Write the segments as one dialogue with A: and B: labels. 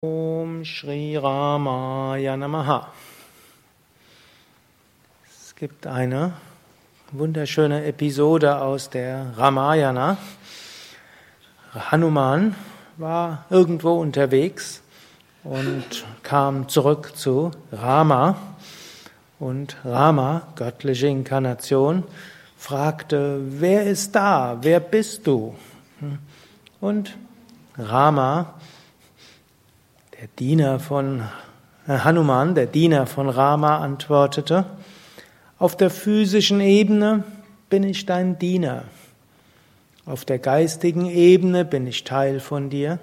A: Om Shri Ramaya Namaha. Es gibt eine wunderschöne Episode aus der Ramayana. Hanuman war irgendwo unterwegs und kam zurück zu Rama. Und Rama, göttliche Inkarnation, fragte, wer ist da? Wer bist du? Und Rama der Diener von äh, Hanuman, der Diener von Rama, antwortete, auf der physischen Ebene bin ich dein Diener, auf der geistigen Ebene bin ich Teil von dir,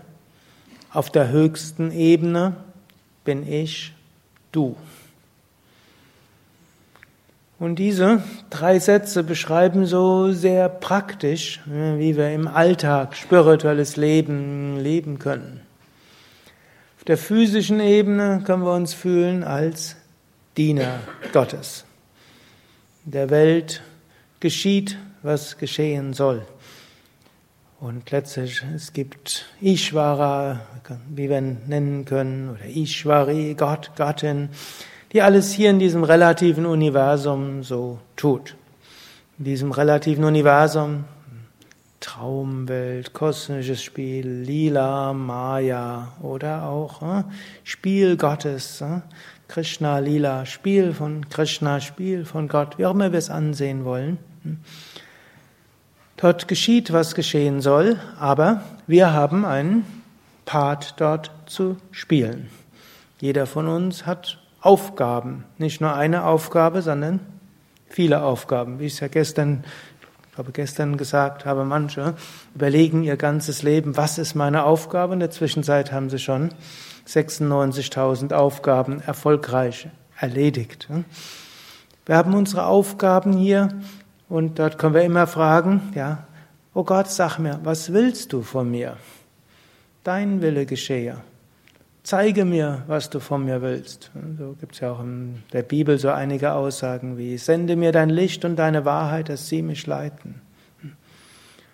A: auf der höchsten Ebene bin ich du. Und diese drei Sätze beschreiben so sehr praktisch, wie wir im Alltag spirituelles Leben leben können der physischen Ebene können wir uns fühlen als Diener Gottes. In der Welt geschieht, was geschehen soll. Und letztlich, es gibt Ishvara, wie wir nennen können, oder Ishvari, Gott, Gattin, die alles hier in diesem relativen Universum so tut. In diesem relativen Universum Traumwelt, kosmisches Spiel, Lila, Maya oder auch äh, Spiel Gottes, äh, Krishna, Lila, Spiel von Krishna, Spiel von Gott, wie auch immer wir es ansehen wollen. Dort geschieht, was geschehen soll, aber wir haben einen Part dort zu spielen. Jeder von uns hat Aufgaben, nicht nur eine Aufgabe, sondern viele Aufgaben. Wie ich es ja gestern ich habe gestern gesagt, habe manche überlegen ihr ganzes Leben, was ist meine Aufgabe? In der Zwischenzeit haben sie schon 96.000 Aufgaben erfolgreich erledigt. Wir haben unsere Aufgaben hier und dort können wir immer fragen, ja, oh Gott, sag mir, was willst du von mir? Dein Wille geschehe. Zeige mir, was du von mir willst. So gibt es ja auch in der Bibel so einige Aussagen wie, sende mir dein Licht und deine Wahrheit, dass sie mich leiten.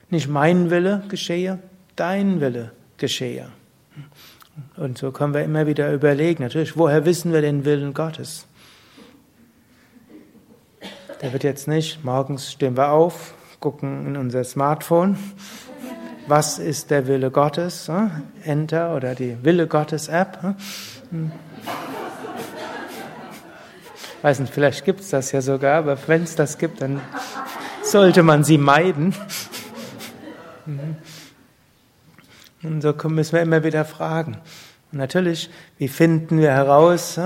A: Nicht mein Wille geschehe, dein Wille geschehe. Und so können wir immer wieder überlegen, natürlich, woher wissen wir den Willen Gottes? Der wird jetzt nicht, morgens stehen wir auf, gucken in unser Smartphone was ist der Wille Gottes? Enter oder die Wille Gottes App. Hm. Weiß nicht, vielleicht gibt es das ja sogar, aber wenn es das gibt, dann sollte man sie meiden. Mhm. Und so müssen wir immer wieder fragen. Und natürlich, wie finden wir heraus,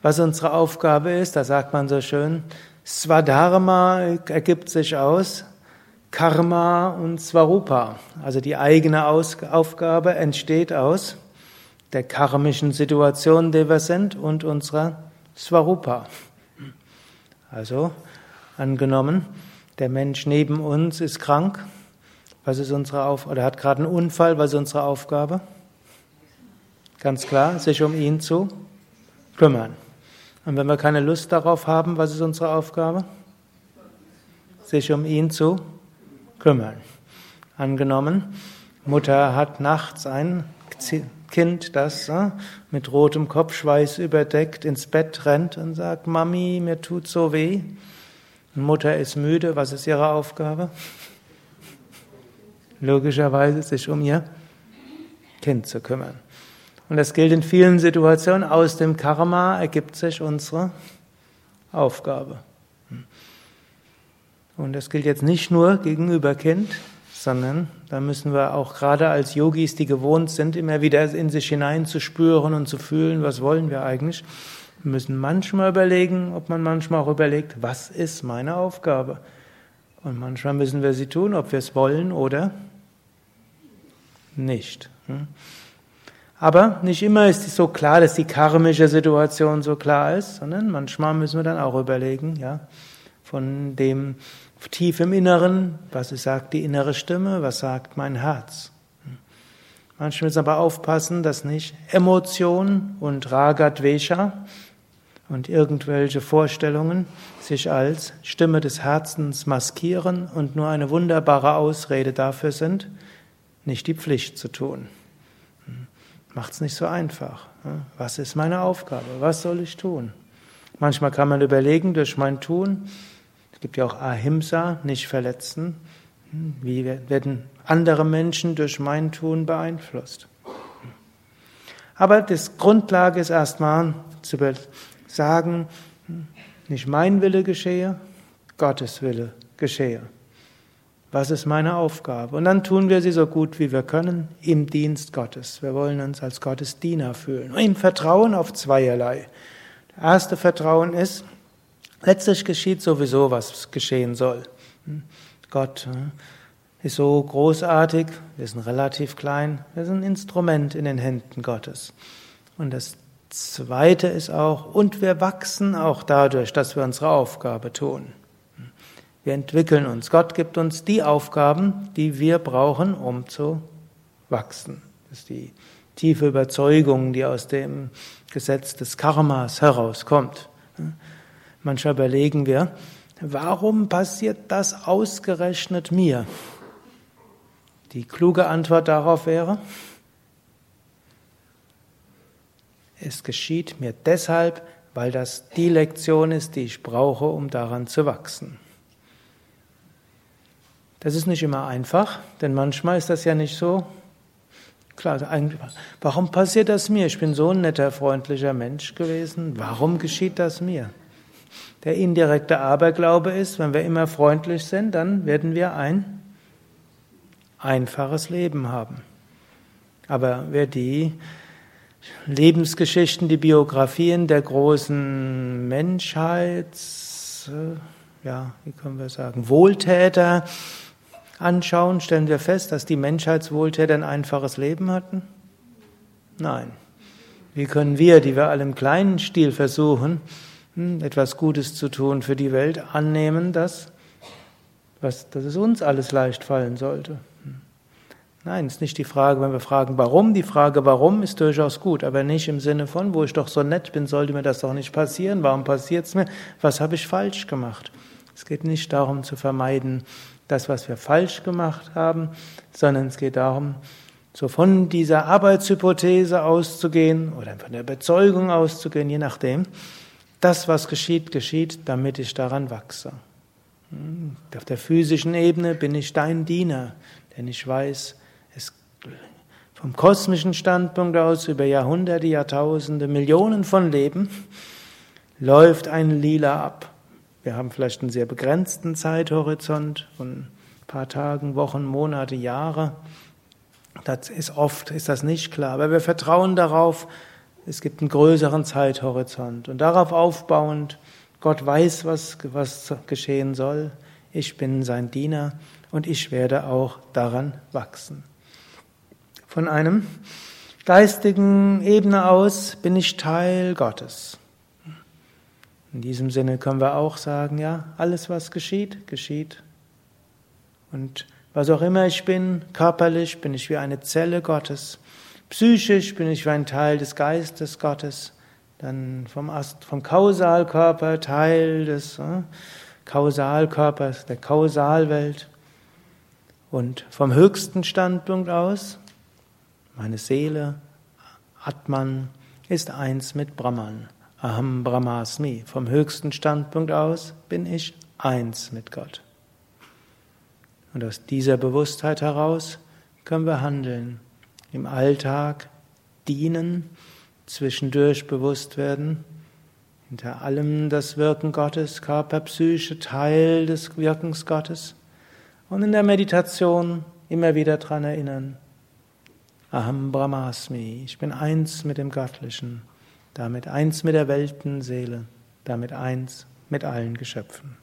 A: was unsere Aufgabe ist? Da sagt man so schön, Swadharma ergibt sich aus Karma und Svarupa. Also die eigene Aufgabe entsteht aus der karmischen Situation, in der wir sind, und unserer Svarupa. Also angenommen, der Mensch neben uns ist krank. Was ist unsere Aufgabe? Oder hat gerade einen Unfall. Was ist unsere Aufgabe? Ganz klar, sich um ihn zu kümmern. Und wenn wir keine Lust darauf haben, was ist unsere Aufgabe? Sich um ihn zu kümmern kümmern. Angenommen, Mutter hat nachts ein Kind, das äh, mit rotem Kopfschweiß überdeckt ins Bett rennt und sagt, Mami, mir tut so weh. Mutter ist müde, was ist ihre Aufgabe? Logischerweise sich um ihr Kind zu kümmern. Und das gilt in vielen Situationen. Aus dem Karma ergibt sich unsere Aufgabe. Und das gilt jetzt nicht nur gegenüber Kind, sondern da müssen wir auch gerade als Yogis, die gewohnt sind, immer wieder in sich hineinzuspüren und zu fühlen, was wollen wir eigentlich. Wir müssen manchmal überlegen, ob man manchmal auch überlegt, was ist meine Aufgabe? Und manchmal müssen wir sie tun, ob wir es wollen oder nicht. Hm? Aber nicht immer ist es so klar, dass die karmische Situation so klar ist, sondern manchmal müssen wir dann auch überlegen, ja, von dem tief im Inneren, was sagt die innere Stimme, was sagt mein Herz. Manchmal müssen aber aufpassen, dass nicht Emotion und Raga Dvesha und irgendwelche Vorstellungen sich als Stimme des Herzens maskieren und nur eine wunderbare Ausrede dafür sind, nicht die Pflicht zu tun. macht es nicht so einfach. Was ist meine Aufgabe? Was soll ich tun? Manchmal kann man überlegen, durch mein Tun, es gibt ja auch Ahimsa, nicht verletzen, wie werden andere Menschen durch mein Tun beeinflusst? Aber das Grundlage ist erstmal zu sagen, nicht mein Wille geschehe, Gottes Wille geschehe. Was ist meine Aufgabe? Und dann tun wir sie so gut wie wir können im Dienst Gottes. Wir wollen uns als Gottes Diener fühlen. Im Vertrauen auf zweierlei. Das erste Vertrauen ist, letztlich geschieht sowieso, was geschehen soll. Gott ist so großartig, wir sind relativ klein, wir sind ein Instrument in den Händen Gottes. Und das Zweite ist auch, und wir wachsen auch dadurch, dass wir unsere Aufgabe tun. Wir entwickeln uns. Gott gibt uns die Aufgaben, die wir brauchen, um zu wachsen. Das ist die tiefe Überzeugung, die aus dem Gesetz des Karmas herauskommt. Manchmal überlegen wir, warum passiert das ausgerechnet mir? Die kluge Antwort darauf wäre, es geschieht mir deshalb, weil das die Lektion ist, die ich brauche, um daran zu wachsen. Das ist nicht immer einfach, denn manchmal ist das ja nicht so klar. Warum passiert das mir? Ich bin so ein netter, freundlicher Mensch gewesen. Warum geschieht das mir? Der indirekte Aberglaube ist, wenn wir immer freundlich sind, dann werden wir ein einfaches Leben haben. Aber wer die Lebensgeschichten, die Biografien der großen Menschheits, ja, wie können wir sagen, Wohltäter anschauen, stellen wir fest, dass die Menschheitswohltäter ein einfaches Leben hatten? Nein. Wie können wir, die wir alle im kleinen Stil versuchen, etwas Gutes zu tun für die Welt, annehmen, dass, was, dass es uns alles leicht fallen sollte? Nein, ist nicht die Frage, wenn wir fragen, warum. Die Frage, warum, ist durchaus gut, aber nicht im Sinne von, wo ich doch so nett bin, sollte mir das doch nicht passieren. Warum passiert es mir? Was habe ich falsch gemacht? Es geht nicht darum zu vermeiden, das, was wir falsch gemacht haben, sondern es geht darum, so von dieser Arbeitshypothese auszugehen oder von der Überzeugung auszugehen, je nachdem, das, was geschieht, geschieht, damit ich daran wachse. Hm, auf der physischen Ebene bin ich dein Diener, denn ich weiß, vom kosmischen Standpunkt aus über Jahrhunderte, Jahrtausende, Millionen von Leben läuft ein Lila ab. Wir haben vielleicht einen sehr begrenzten Zeithorizont von ein paar Tagen, Wochen, Monate, Jahre. Das ist oft, ist das nicht klar. Aber wir vertrauen darauf, es gibt einen größeren Zeithorizont. Und darauf aufbauend, Gott weiß, was, was geschehen soll. Ich bin sein Diener und ich werde auch daran wachsen. Von einem geistigen Ebene aus bin ich Teil Gottes. In diesem Sinne können wir auch sagen, ja, alles was geschieht, geschieht. Und was auch immer ich bin, körperlich bin ich wie eine Zelle Gottes, psychisch bin ich ein Teil des Geistes Gottes, dann vom, Ast, vom Kausalkörper Teil des äh, Kausalkörpers, der Kausalwelt. Und vom höchsten Standpunkt aus meine Seele, Atman, ist eins mit Brahman. Aham Brahmasmi. Vom höchsten Standpunkt aus bin ich eins mit Gott. Und aus dieser Bewusstheit heraus können wir handeln, im Alltag dienen, zwischendurch bewusst werden, hinter allem das Wirken Gottes, Körper, Psyche, Teil des Wirkens Gottes und in der Meditation immer wieder daran erinnern, Aham Brahmasmi, ich bin eins mit dem Göttlichen, damit eins mit der Weltenseele, damit eins mit allen Geschöpfen.